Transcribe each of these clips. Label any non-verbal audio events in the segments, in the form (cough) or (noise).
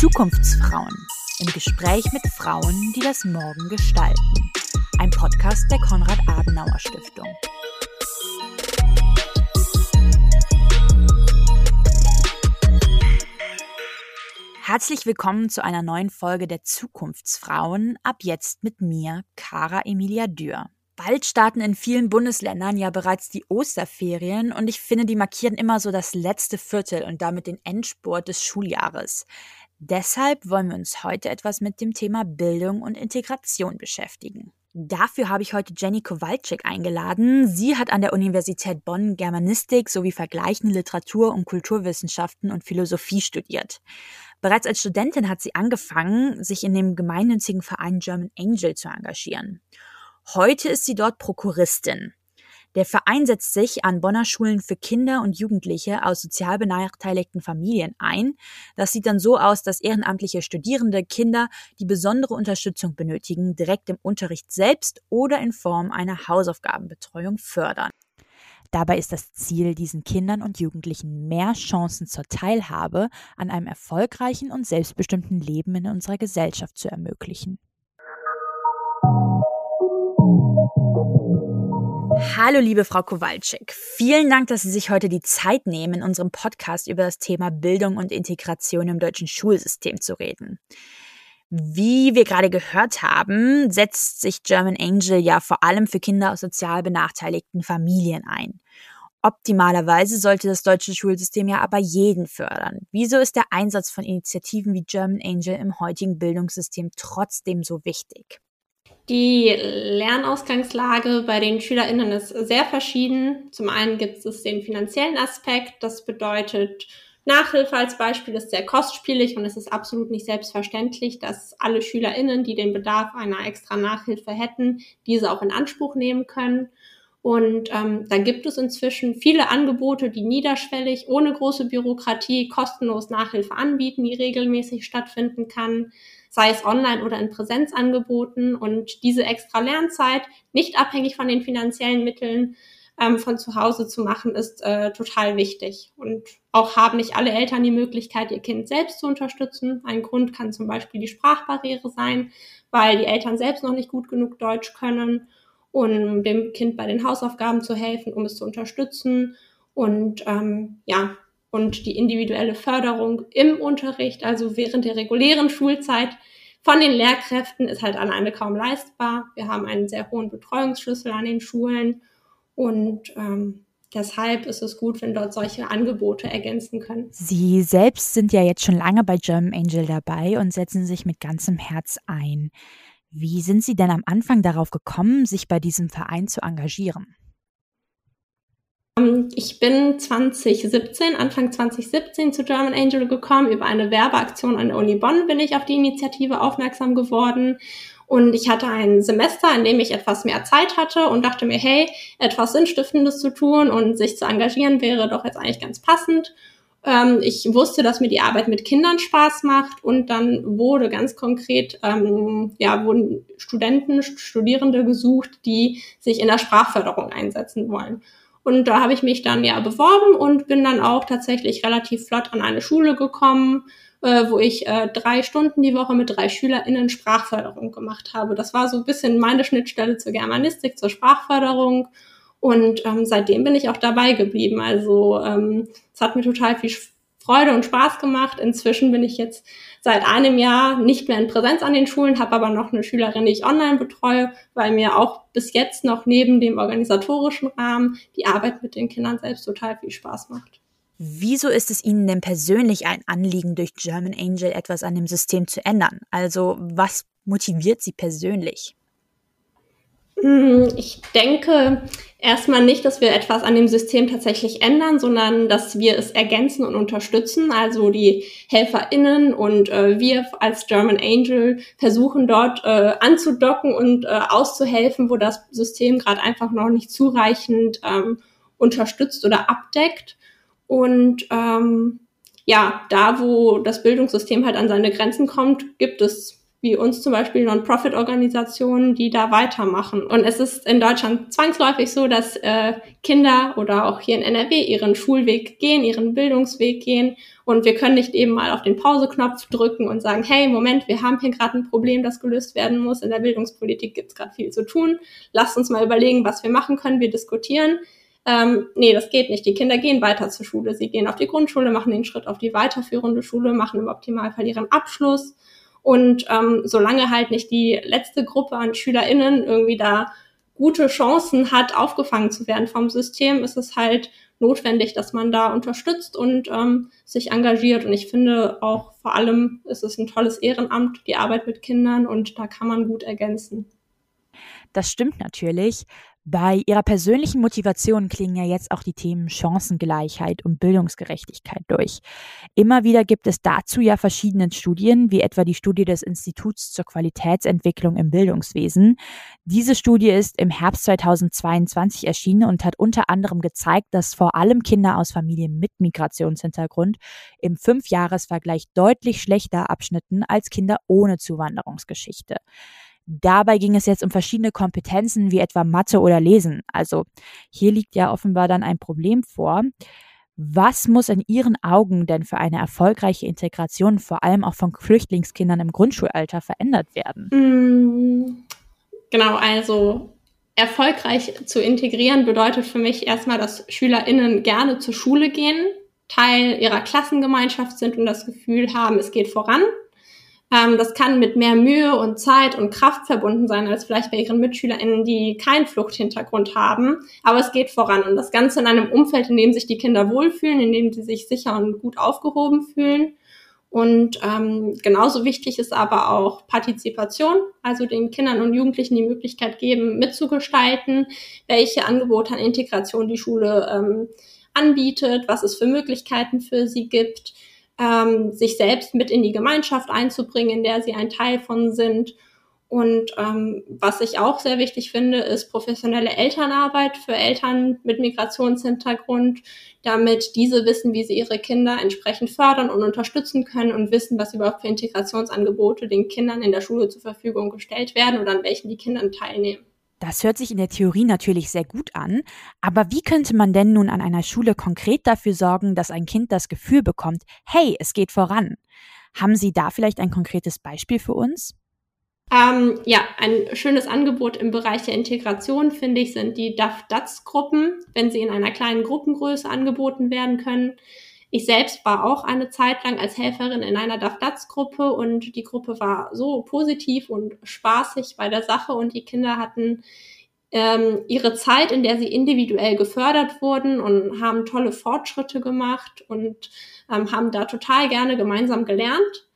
Zukunftsfrauen im Gespräch mit Frauen, die das Morgen gestalten. Ein Podcast der Konrad-Adenauer-Stiftung. Herzlich willkommen zu einer neuen Folge der Zukunftsfrauen, ab jetzt mit mir, Cara Emilia Dürr. Bald starten in vielen Bundesländern ja bereits die Osterferien und ich finde, die markieren immer so das letzte Viertel und damit den Endspurt des Schuljahres. Deshalb wollen wir uns heute etwas mit dem Thema Bildung und Integration beschäftigen. Dafür habe ich heute Jenny Kowalczyk eingeladen. Sie hat an der Universität Bonn Germanistik sowie vergleichende Literatur- und Kulturwissenschaften und Philosophie studiert. Bereits als Studentin hat sie angefangen, sich in dem gemeinnützigen Verein German Angel zu engagieren. Heute ist sie dort Prokuristin. Der Verein setzt sich an Bonner Schulen für Kinder und Jugendliche aus sozial benachteiligten Familien ein. Das sieht dann so aus, dass ehrenamtliche Studierende Kinder, die besondere Unterstützung benötigen, direkt im Unterricht selbst oder in Form einer Hausaufgabenbetreuung fördern. Dabei ist das Ziel, diesen Kindern und Jugendlichen mehr Chancen zur Teilhabe an einem erfolgreichen und selbstbestimmten Leben in unserer Gesellschaft zu ermöglichen. Hallo, liebe Frau Kowalczyk. Vielen Dank, dass Sie sich heute die Zeit nehmen, in unserem Podcast über das Thema Bildung und Integration im deutschen Schulsystem zu reden. Wie wir gerade gehört haben, setzt sich German Angel ja vor allem für Kinder aus sozial benachteiligten Familien ein. Optimalerweise sollte das deutsche Schulsystem ja aber jeden fördern. Wieso ist der Einsatz von Initiativen wie German Angel im heutigen Bildungssystem trotzdem so wichtig? Die Lernausgangslage bei den SchülerInnen ist sehr verschieden. Zum einen gibt es den finanziellen Aspekt. Das bedeutet, Nachhilfe als Beispiel ist sehr kostspielig und es ist absolut nicht selbstverständlich, dass alle SchülerInnen, die den Bedarf einer extra Nachhilfe hätten, diese auch in Anspruch nehmen können. Und ähm, da gibt es inzwischen viele Angebote, die niederschwellig, ohne große Bürokratie, kostenlos Nachhilfe anbieten, die regelmäßig stattfinden kann sei es online oder in Präsenzangeboten. Und diese extra Lernzeit, nicht abhängig von den finanziellen Mitteln, ähm, von zu Hause zu machen, ist äh, total wichtig. Und auch haben nicht alle Eltern die Möglichkeit, ihr Kind selbst zu unterstützen. Ein Grund kann zum Beispiel die Sprachbarriere sein, weil die Eltern selbst noch nicht gut genug Deutsch können, um dem Kind bei den Hausaufgaben zu helfen, um es zu unterstützen. Und ähm, ja, und die individuelle Förderung im Unterricht, also während der regulären Schulzeit von den Lehrkräften ist halt alleine kaum leistbar. Wir haben einen sehr hohen Betreuungsschlüssel an den Schulen und ähm, deshalb ist es gut, wenn dort solche Angebote ergänzen können. Sie selbst sind ja jetzt schon lange bei German Angel dabei und setzen sich mit ganzem Herz ein. Wie sind Sie denn am Anfang darauf gekommen, sich bei diesem Verein zu engagieren? Ähm, ich bin 2017, Anfang 2017 zu German Angel gekommen. Über eine Werbeaktion an der Uni Bonn bin ich auf die Initiative aufmerksam geworden. Und ich hatte ein Semester, in dem ich etwas mehr Zeit hatte und dachte mir, hey, etwas Sinnstiftendes zu tun und sich zu engagieren wäre doch jetzt eigentlich ganz passend. Ähm, ich wusste, dass mir die Arbeit mit Kindern Spaß macht und dann wurde ganz konkret, ähm, ja, wurden Studenten, Studierende gesucht, die sich in der Sprachförderung einsetzen wollen. Und da habe ich mich dann ja beworben und bin dann auch tatsächlich relativ flott an eine Schule gekommen, äh, wo ich äh, drei Stunden die Woche mit drei SchülerInnen Sprachförderung gemacht habe. Das war so ein bisschen meine Schnittstelle zur Germanistik, zur Sprachförderung. Und ähm, seitdem bin ich auch dabei geblieben. Also ähm, es hat mir total viel Freude und Spaß gemacht. Inzwischen bin ich jetzt seit einem Jahr nicht mehr in Präsenz an den Schulen, habe aber noch eine Schülerin, die ich online betreue, weil mir auch bis jetzt noch neben dem organisatorischen Rahmen die Arbeit mit den Kindern selbst total viel Spaß macht. Wieso ist es Ihnen denn persönlich ein Anliegen, durch German Angel etwas an dem System zu ändern? Also was motiviert Sie persönlich? Hm, ich denke erstmal nicht, dass wir etwas an dem System tatsächlich ändern, sondern dass wir es ergänzen und unterstützen. Also die HelferInnen und äh, wir als German Angel versuchen dort äh, anzudocken und äh, auszuhelfen, wo das System gerade einfach noch nicht zureichend ähm, unterstützt oder abdeckt. Und ähm, ja, da, wo das Bildungssystem halt an seine Grenzen kommt, gibt es wie uns zum Beispiel Non-Profit-Organisationen, die da weitermachen. Und es ist in Deutschland zwangsläufig so, dass äh, Kinder oder auch hier in NRW ihren Schulweg gehen, ihren Bildungsweg gehen. Und wir können nicht eben mal auf den Pauseknopf drücken und sagen, hey, Moment, wir haben hier gerade ein Problem, das gelöst werden muss. In der Bildungspolitik gibt es gerade viel zu tun. Lasst uns mal überlegen, was wir machen können. Wir diskutieren. Ähm, nee, das geht nicht. Die Kinder gehen weiter zur Schule. Sie gehen auf die Grundschule, machen den Schritt auf die weiterführende Schule, machen im Optimalfall ihren Abschluss und ähm, solange halt nicht die letzte Gruppe an SchülerInnen irgendwie da gute Chancen hat, aufgefangen zu werden vom System, ist es halt notwendig, dass man da unterstützt und ähm, sich engagiert. Und ich finde auch vor allem ist es ein tolles Ehrenamt, die Arbeit mit Kindern und da kann man gut ergänzen. Das stimmt natürlich. Bei Ihrer persönlichen Motivation klingen ja jetzt auch die Themen Chancengleichheit und Bildungsgerechtigkeit durch. Immer wieder gibt es dazu ja verschiedene Studien, wie etwa die Studie des Instituts zur Qualitätsentwicklung im Bildungswesen. Diese Studie ist im Herbst 2022 erschienen und hat unter anderem gezeigt, dass vor allem Kinder aus Familien mit Migrationshintergrund im Fünfjahresvergleich deutlich schlechter abschnitten als Kinder ohne Zuwanderungsgeschichte. Dabei ging es jetzt um verschiedene Kompetenzen wie etwa Mathe oder Lesen. Also hier liegt ja offenbar dann ein Problem vor. Was muss in Ihren Augen denn für eine erfolgreiche Integration vor allem auch von Flüchtlingskindern im Grundschulalter verändert werden? Mm, genau, also erfolgreich zu integrieren bedeutet für mich erstmal, dass Schülerinnen gerne zur Schule gehen, Teil ihrer Klassengemeinschaft sind und das Gefühl haben, es geht voran ähm, das kann mit mehr Mühe und Zeit und Kraft verbunden sein als vielleicht bei ihren MitschülerInnen, die keinen Fluchthintergrund haben. Aber es geht voran und das Ganze in einem Umfeld, in dem sich die Kinder wohlfühlen, in dem sie sich sicher und gut aufgehoben fühlen. Und ähm, genauso wichtig ist aber auch Partizipation, also den Kindern und Jugendlichen die Möglichkeit geben, mitzugestalten, welche Angebote an Integration die Schule ähm, anbietet, was es für Möglichkeiten für sie gibt ähm, sich selbst mit in die Gemeinschaft einzubringen, in der sie ein Teil von sind. Und ähm, was ich auch sehr wichtig finde, ist professionelle Elternarbeit für Eltern mit Migrationshintergrund, damit diese wissen, wie sie ihre Kinder entsprechend fördern und unterstützen können und wissen, was überhaupt für Integrationsangebote den Kindern in der Schule zur Verfügung gestellt werden oder an welchen die Kinder teilnehmen. Das hört sich in der Theorie natürlich sehr gut an, aber wie könnte man denn nun an einer Schule konkret dafür sorgen, dass ein Kind das Gefühl bekommt, hey, es geht voran? Haben Sie da vielleicht ein konkretes Beispiel für uns? Ähm, ja, ein schönes Angebot im Bereich der Integration, finde ich, sind die DAF-DATS-Gruppen, wenn sie in einer kleinen Gruppengröße angeboten werden können. Ich selbst war auch eine Zeit lang als Helferin in einer DAF-DATS-Gruppe und die Gruppe war so positiv und spaßig bei der Sache und die Kinder hatten ähm, ihre Zeit, in der sie individuell gefördert wurden und haben tolle Fortschritte gemacht und ähm, haben da total gerne gemeinsam gelernt.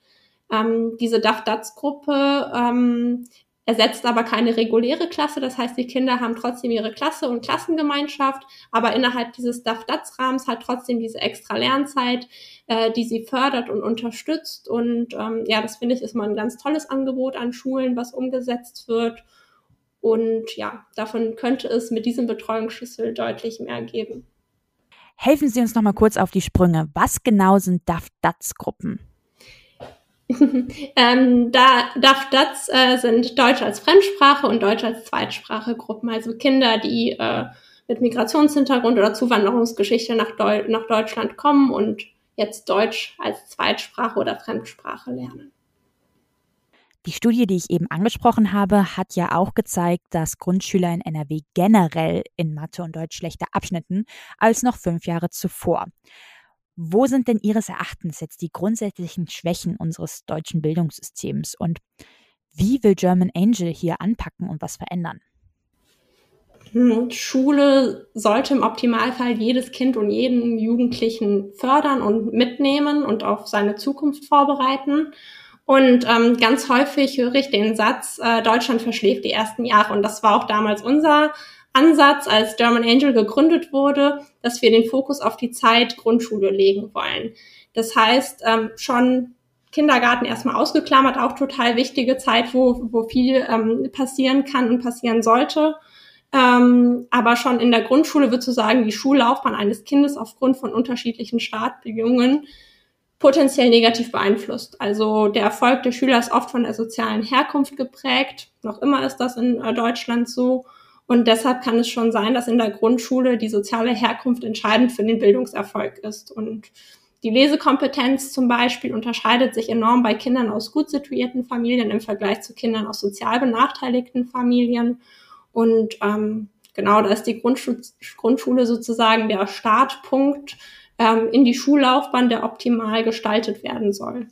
Ähm, diese DAF-DATS-Gruppe ähm, ersetzt aber keine reguläre Klasse. Das heißt, die Kinder haben trotzdem ihre Klasse und Klassengemeinschaft, aber innerhalb dieses DAF-DATS-Rahmens halt trotzdem diese extra Lernzeit, äh, die sie fördert und unterstützt. Und ähm, ja, das finde ich ist mal ein ganz tolles Angebot an Schulen, was umgesetzt wird. Und ja, davon könnte es mit diesem Betreuungsschlüssel deutlich mehr geben. Helfen Sie uns noch mal kurz auf die Sprünge. Was genau sind DAF-DATS-Gruppen? (laughs) ähm, da DAF DATS äh, sind Deutsch als Fremdsprache und Deutsch als Zweitsprache Gruppen, also Kinder, die äh, mit Migrationshintergrund oder Zuwanderungsgeschichte nach, Deu nach Deutschland kommen und jetzt Deutsch als Zweitsprache oder Fremdsprache lernen. Die Studie, die ich eben angesprochen habe, hat ja auch gezeigt, dass Grundschüler in NRW generell in Mathe und Deutsch schlechter abschnitten als noch fünf Jahre zuvor. Wo sind denn Ihres Erachtens jetzt die grundsätzlichen Schwächen unseres deutschen Bildungssystems und wie will German Angel hier anpacken und was verändern? Hm, Schule sollte im Optimalfall jedes Kind und jeden Jugendlichen fördern und mitnehmen und auf seine Zukunft vorbereiten. Und ähm, ganz häufig höre ich den Satz, äh, Deutschland verschläft die ersten Jahre. Und das war auch damals unser Ansatz, als German Angel gegründet wurde, dass wir den Fokus auf die Zeit Grundschule legen wollen. Das heißt, ähm, schon Kindergarten erstmal ausgeklammert, auch total wichtige Zeit, wo, wo viel ähm, passieren kann und passieren sollte. Ähm, aber schon in der Grundschule wird zu sagen, die Schullaufbahn eines Kindes aufgrund von unterschiedlichen Startbedingungen potenziell negativ beeinflusst. Also der Erfolg der Schüler ist oft von der sozialen Herkunft geprägt. Noch immer ist das in äh, Deutschland so. Und deshalb kann es schon sein, dass in der Grundschule die soziale Herkunft entscheidend für den Bildungserfolg ist. Und die Lesekompetenz zum Beispiel unterscheidet sich enorm bei Kindern aus gut situierten Familien im Vergleich zu Kindern aus sozial benachteiligten Familien. Und ähm, genau, da ist die Grundschule, Grundschule sozusagen der Startpunkt ähm, in die Schullaufbahn, der optimal gestaltet werden soll.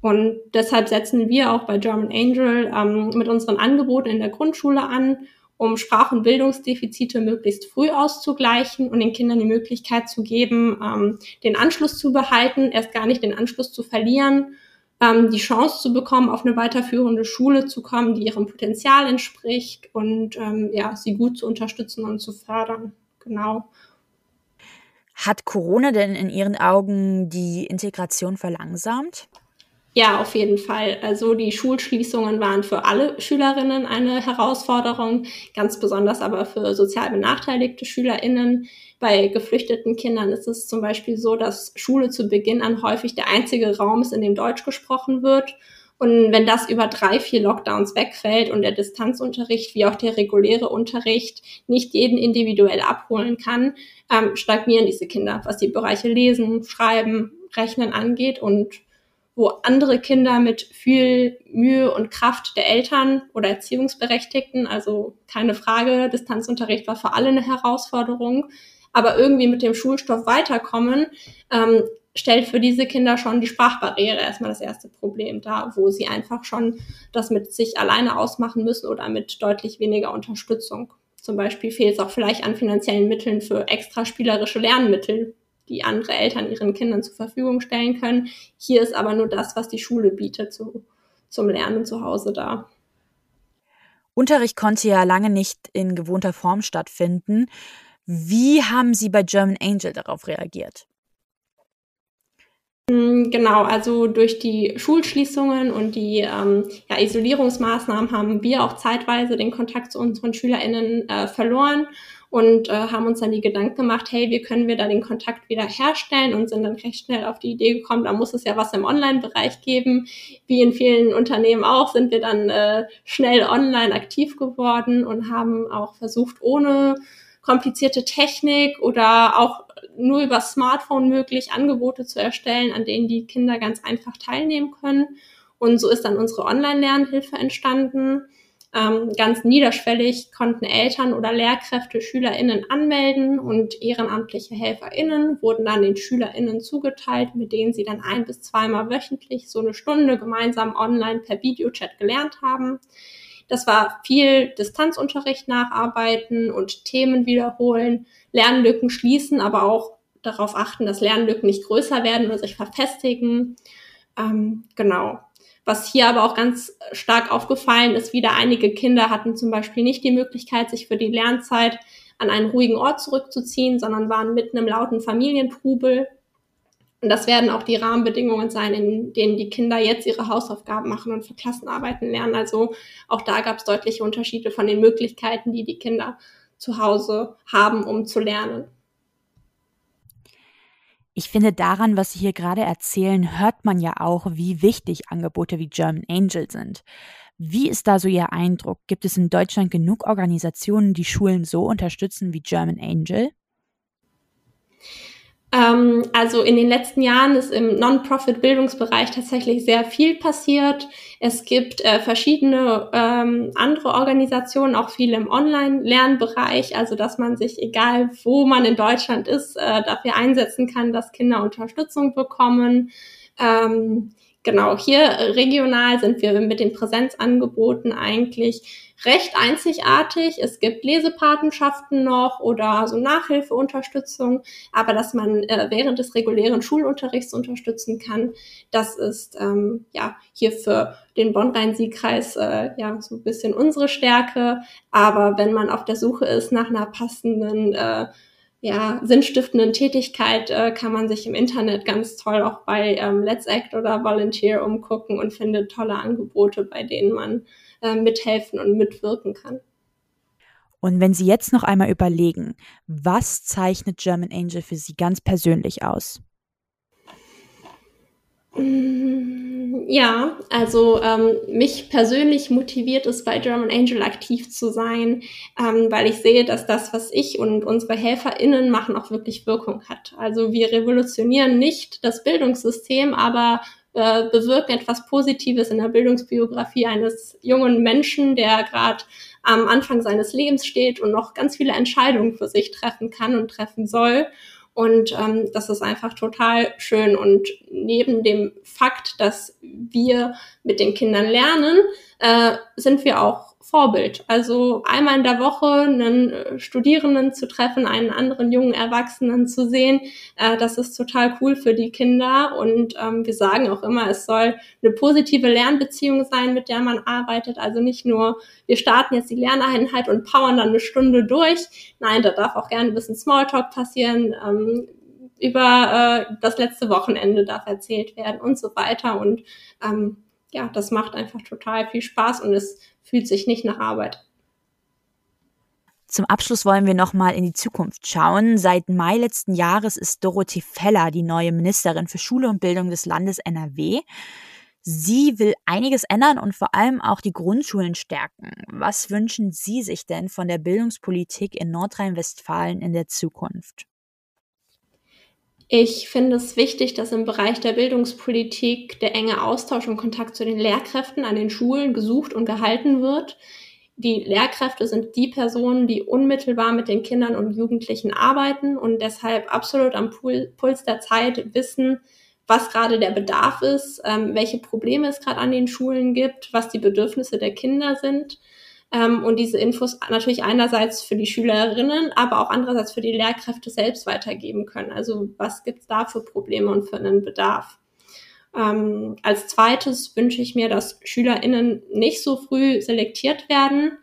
Und deshalb setzen wir auch bei German Angel ähm, mit unseren Angeboten in der Grundschule an, um Sprach- und Bildungsdefizite möglichst früh auszugleichen und den Kindern die Möglichkeit zu geben, ähm, den Anschluss zu behalten, erst gar nicht den Anschluss zu verlieren, ähm, die Chance zu bekommen, auf eine weiterführende Schule zu kommen, die ihrem Potenzial entspricht und ähm, ja, sie gut zu unterstützen und zu fördern. Genau. Hat Corona denn in Ihren Augen die Integration verlangsamt? Ja, auf jeden Fall. Also die Schulschließungen waren für alle Schülerinnen eine Herausforderung, ganz besonders aber für sozial benachteiligte Schülerinnen. Bei geflüchteten Kindern ist es zum Beispiel so, dass Schule zu Beginn an häufig der einzige Raum ist, in dem Deutsch gesprochen wird. Und wenn das über drei, vier Lockdowns wegfällt und der Distanzunterricht wie auch der reguläre Unterricht nicht jeden individuell abholen kann, ähm, stagnieren diese Kinder, was die Bereiche Lesen, Schreiben, Rechnen angeht und wo andere Kinder mit viel Mühe und Kraft der Eltern oder Erziehungsberechtigten, also keine Frage, Distanzunterricht war für alle eine Herausforderung, aber irgendwie mit dem Schulstoff weiterkommen, ähm, stellt für diese Kinder schon die Sprachbarriere erstmal das erste Problem dar, wo sie einfach schon das mit sich alleine ausmachen müssen oder mit deutlich weniger Unterstützung. Zum Beispiel fehlt es auch vielleicht an finanziellen Mitteln für extra spielerische Lernmittel, die andere Eltern ihren Kindern zur Verfügung stellen können. Hier ist aber nur das, was die Schule bietet zu, zum Lernen zu Hause da. Unterricht konnte ja lange nicht in gewohnter Form stattfinden. Wie haben Sie bei German Angel darauf reagiert? Mm, genau, also durch die Schulschließungen und die ähm, ja, Isolierungsmaßnahmen haben wir auch zeitweise den Kontakt zu unseren SchülerInnen äh, verloren und äh, haben uns dann die Gedanken gemacht, hey, wie können wir da den Kontakt wieder herstellen und sind dann recht schnell auf die Idee gekommen, da muss es ja was im Online-Bereich geben. Wie in vielen Unternehmen auch, sind wir dann äh, schnell online aktiv geworden und haben auch versucht, ohne komplizierte Technik oder auch nur über Smartphone möglich, Angebote zu erstellen, an denen die Kinder ganz einfach teilnehmen können. Und so ist dann unsere Online-Lernhilfe entstanden. Ähm, ganz niederschwellig konnten Eltern oder Lehrkräfte SchülerInnen anmelden und ehrenamtliche HelferInnen wurden dann den SchülerInnen zugeteilt, mit denen sie dann ein bis zweimal wöchentlich so eine Stunde gemeinsam online per Videochat gelernt haben. Das war viel Distanzunterricht nacharbeiten und Themen wiederholen, Lernlücken schließen, aber auch darauf achten, dass Lernlücken nicht größer werden oder sich verfestigen. Ähm, genau. Was hier aber auch ganz stark aufgefallen ist, wieder einige Kinder hatten zum Beispiel nicht die Möglichkeit, sich für die Lernzeit an einen ruhigen Ort zurückzuziehen, sondern waren mitten im lauten Familientrubel. Und das werden auch die Rahmenbedingungen sein, in denen die Kinder jetzt ihre Hausaufgaben machen und für Klassenarbeiten lernen. Also auch da gab es deutliche Unterschiede von den Möglichkeiten, die die Kinder zu Hause haben, um zu lernen. Ich finde daran, was Sie hier gerade erzählen, hört man ja auch, wie wichtig Angebote wie German Angel sind. Wie ist da so Ihr Eindruck? Gibt es in Deutschland genug Organisationen, die Schulen so unterstützen wie German Angel? Ähm, also in den letzten Jahren ist im Non-Profit-Bildungsbereich tatsächlich sehr viel passiert. Es gibt äh, verschiedene ähm, andere Organisationen, auch viele im Online-Lernbereich, also dass man sich, egal wo man in Deutschland ist, äh, dafür einsetzen kann, dass Kinder Unterstützung bekommen. Ähm, genau, hier regional sind wir mit den Präsenzangeboten eigentlich recht einzigartig. Es gibt Lesepatenschaften noch oder so Nachhilfeunterstützung, aber dass man äh, während des regulären Schulunterrichts unterstützen kann, das ist ähm, ja hier für den Bonn-Rhein-Sieg-Kreis äh, ja so ein bisschen unsere Stärke. Aber wenn man auf der Suche ist nach einer passenden äh, ja, sinnstiftenden Tätigkeit äh, kann man sich im Internet ganz toll auch bei ähm, Let's Act oder Volunteer umgucken und findet tolle Angebote, bei denen man äh, mithelfen und mitwirken kann. Und wenn Sie jetzt noch einmal überlegen, was zeichnet German Angel für Sie ganz persönlich aus? Mm, ja, also ähm, mich persönlich motiviert es, bei German Angel aktiv zu sein, ähm, weil ich sehe, dass das, was ich und unsere HelferInnen machen, auch wirklich Wirkung hat. Also wir revolutionieren nicht das Bildungssystem, aber äh, bewirken etwas Positives in der Bildungsbiografie eines jungen Menschen, der gerade am Anfang seines Lebens steht und noch ganz viele Entscheidungen für sich treffen kann und treffen soll. Und ähm, das ist einfach total schön. Und neben dem Fakt, dass wir mit den Kindern lernen, äh, sind wir auch Vorbild. Also einmal in der Woche einen äh, Studierenden zu treffen, einen anderen jungen Erwachsenen zu sehen, äh, das ist total cool für die Kinder. Und ähm, wir sagen auch immer, es soll eine positive Lernbeziehung sein, mit der man arbeitet. Also nicht nur, wir starten jetzt die Lerneinheit und powern dann eine Stunde durch. Nein, da darf auch gerne ein bisschen Smalltalk passieren. Ähm, über äh, das letzte Wochenende darf erzählt werden und so weiter. Und ähm, ja, das macht einfach total viel Spaß und es fühlt sich nicht nach Arbeit. Zum Abschluss wollen wir nochmal in die Zukunft schauen. Seit Mai letzten Jahres ist Dorothee Feller die neue Ministerin für Schule und Bildung des Landes NRW. Sie will einiges ändern und vor allem auch die Grundschulen stärken. Was wünschen Sie sich denn von der Bildungspolitik in Nordrhein-Westfalen in der Zukunft? Ich finde es wichtig, dass im Bereich der Bildungspolitik der enge Austausch und Kontakt zu den Lehrkräften an den Schulen gesucht und gehalten wird. Die Lehrkräfte sind die Personen, die unmittelbar mit den Kindern und Jugendlichen arbeiten und deshalb absolut am Puls der Zeit wissen, was gerade der Bedarf ist, ähm, welche Probleme es gerade an den Schulen gibt, was die Bedürfnisse der Kinder sind ähm, und diese Infos natürlich einerseits für die Schülerinnen, aber auch andererseits für die Lehrkräfte selbst weitergeben können. Also was gibt es da für Probleme und für einen Bedarf? Ähm, als zweites wünsche ich mir, dass SchülerInnen nicht so früh selektiert werden.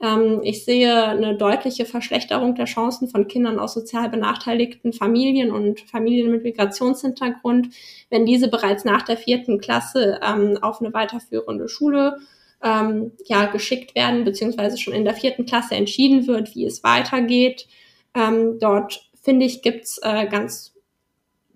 Ähm, ich sehe eine deutliche Verschlechterung der Chancen von Kindern aus sozial benachteiligten Familien und Familien mit Migrationshintergrund, wenn diese bereits nach der vierten Klasse ähm, auf eine weiterführende Schule ähm, ja, geschickt werden, beziehungsweise schon in der vierten Klasse entschieden wird, wie es weitergeht. Ähm, dort, finde ich, gibt's äh, ganz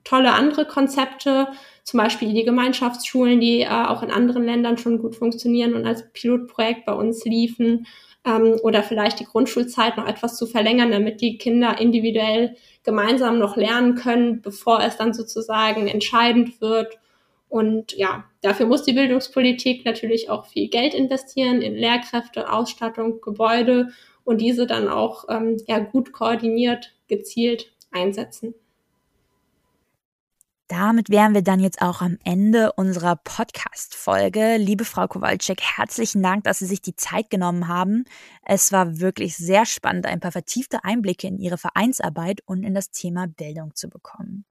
tolle andere Konzepte, zum Beispiel die Gemeinschaftsschulen, die äh, auch in anderen Ländern schon gut funktionieren und als Pilotprojekt bei uns liefen. Ähm, oder vielleicht die Grundschulzeit noch etwas zu verlängern, damit die Kinder individuell gemeinsam noch lernen können, bevor es dann sozusagen entscheidend wird. Und ja, dafür muss die Bildungspolitik natürlich auch viel Geld investieren in Lehrkräfte, Ausstattung, Gebäude und diese dann auch ähm, ja, gut koordiniert, gezielt einsetzen. Damit wären wir dann jetzt auch am Ende unserer Podcast-Folge. Liebe Frau Kowalczyk, herzlichen Dank, dass Sie sich die Zeit genommen haben. Es war wirklich sehr spannend, ein paar vertiefte Einblicke in Ihre Vereinsarbeit und in das Thema Bildung zu bekommen.